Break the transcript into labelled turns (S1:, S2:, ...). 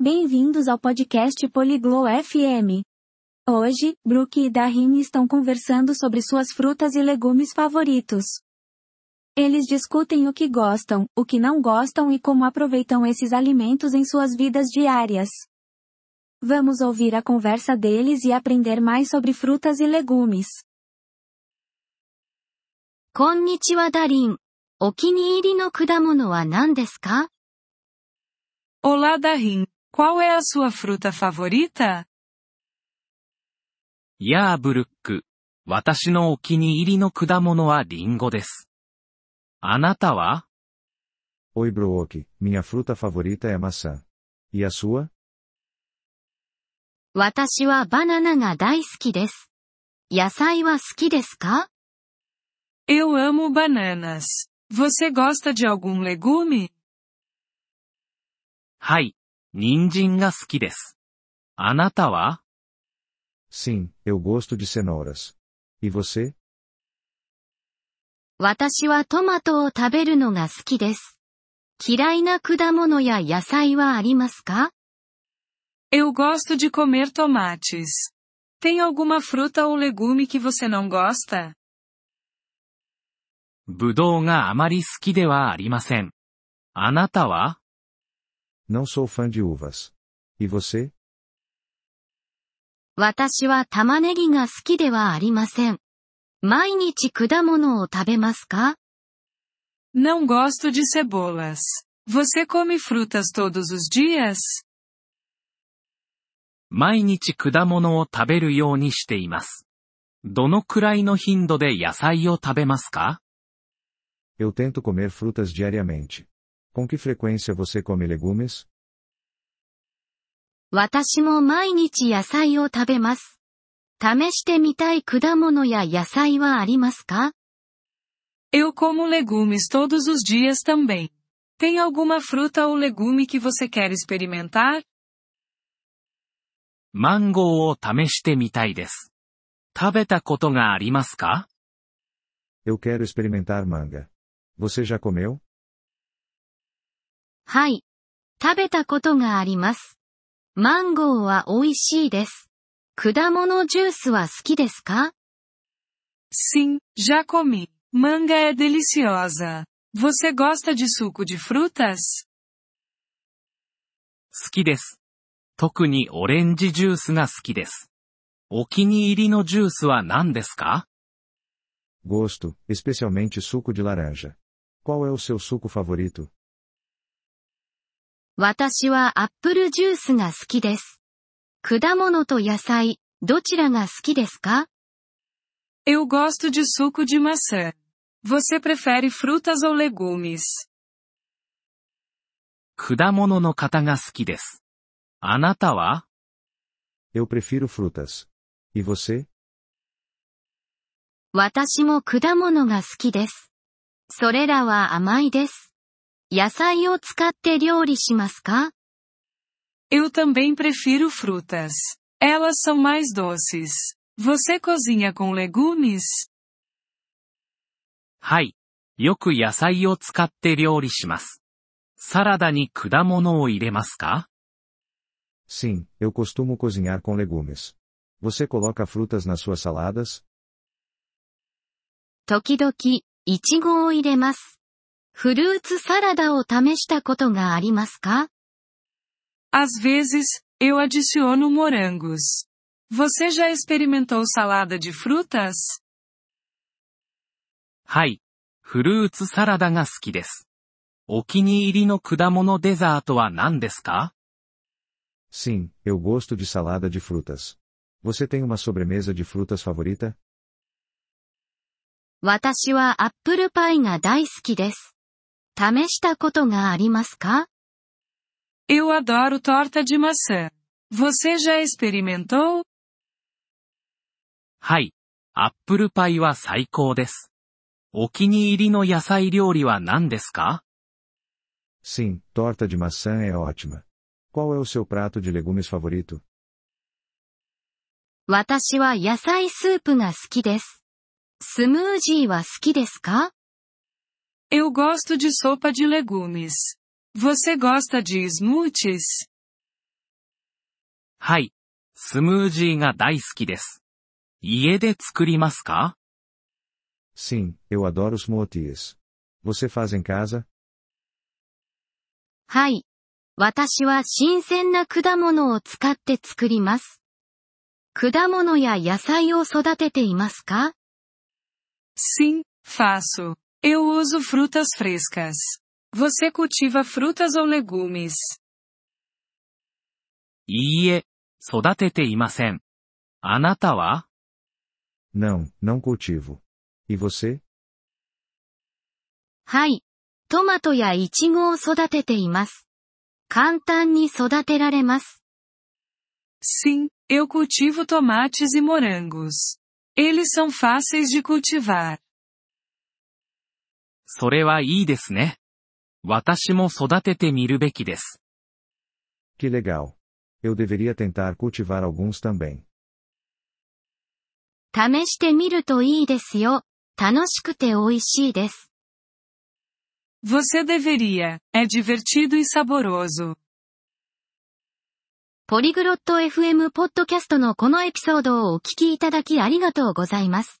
S1: Bem-vindos ao podcast Poliglo FM. Hoje, Brooke e Darin estão conversando sobre suas frutas e legumes favoritos. Eles discutem o que gostam, o que não gostam e como aproveitam esses alimentos em suas vidas diárias. Vamos ouvir a conversa deles e aprender mais sobre frutas e legumes.
S2: こんにちはダリン。お気に入りの果物は何ですか
S3: Olá Darim, Qual é a sua fruta favorita?
S4: やあブルック。私のお気に入りの果物はリンゴです。あなたは
S5: Oi Brooke, minha fruta favorita é maçã. E a sua?
S2: 私はバナナが大好きです。野菜は好きですか
S3: Eu amo bananas. Você gosta de algum legume?
S4: はい。人参が好きです。あなたは
S5: Sim, eu gosto de cenouras. E você?
S2: 私はトマトを食べるのが好きです。嫌いな果物や野菜はありますか
S3: Eu gosto de comer tomates. Tem alguma fruta ou legume que você não gosta?
S4: ぶどうがあまり好きではありません。あなたは
S5: Não sou fã de uvas. E você?
S2: 私は玉ねぎが好きではありません。毎日果物を食べますか
S3: Não gosto de cebolas. Você come frutas todos os dias?
S4: 毎日果物を食べるようにしています。どのくらいの頻度で野菜を食べますか
S5: Eu tento comer frutas diariamente. Com que frequência você come legumes?
S2: 私も毎日野菜を食べます。試してみたい果物や野菜はありますか
S3: Eu como legumes todos os dias também. Tem alguma fruta ou legume que você quer experimentar?
S4: マンゴーを試してみたいです。食べたことがありますか
S5: Eu quero experimentar manga. Você já comeu?
S2: はい。食べたことがあります。マンゴーは美味しいです。果物ジュースは好きですか
S3: Sim, já comi. Manga é deliciosa. Você gosta de suco de frutas?
S4: 好きです。特にオレンジジュースが好きです。お気に入りのジュースは何ですか
S5: Gosto, especialmente suco de laranja. Qual é o seu suco favorito?
S2: 私はアップルジュースが好きです。果物と野菜、どちらが好きですか
S3: Eu gosto de suco de maçã. Você prefere frutas ou legumes?
S4: 果物の方が好きです。あなたは
S5: Eu prefiro frutas. E você?
S2: 私も果物が好きです。それらは甘いです。野菜を使って料理しますか
S3: Eu também prefiro frutas. Elas são mais doces. Você cozinha com legumes?
S4: はい。よく野菜を使って料理します。サラダに果物を入れますか
S5: Sim, eu costumo cozinhar com legumes. Você coloca frutas nas suas saladas?
S2: 時々、いちごを入れます。フルーツサラダを試したことがありますか
S3: Às vezes, eu adiciono morangos. Você já experimentou salada de frutas?
S4: はい。フルーツサラダが好きです。お気に入りの果物デザートは何ですか
S5: Sim, eu gosto de salada de frutas. Você tem uma sobremesa de frutas favorita?
S2: 私はアップルパイが大好きです。試したことがありますか
S3: Eu adoro torta de maçã. Você já experimentou?
S4: はい。アップルパイは最高です。お気に入りの野菜料理は何ですか
S5: Sim, torta de maçã é ótima. Qual é o seu prato de legumes favorito?
S2: 私は野菜スープが好きです。スムージーは好きですか
S3: Eu gosto de sopa de legumes. Você gosta de smoothies?
S4: はい。スムージーが大好きです。家で作りますか
S5: Sim, eu adoro smoothies. Você faz em casa?
S2: はい。私は新鮮な果物を使って作ります。果物や野菜を育てていますか
S3: Sim, faço. Eu uso frutas frescas. Você cultiva frutas ou legumes?
S4: いいえ、育てていません。あなたは
S5: Não, não cultivo. E você?
S2: はい。トマトやイチゴを育てています。簡単に育てられます。
S3: Sim, eu cultivo tomates e morangos. Eles são fáceis de cultivar.
S4: それはいいですね。私も育ててみるべきです。
S5: Que legal. Eu deveria tentar cultivar alguns também.
S2: 試してみるといいですよ。楽しくて美味しいです。
S3: Você deveria. É divertido e saboroso.
S2: ポリグロット FM ポッドキャストのこのエピソードをお聞きいただきありがとうございます。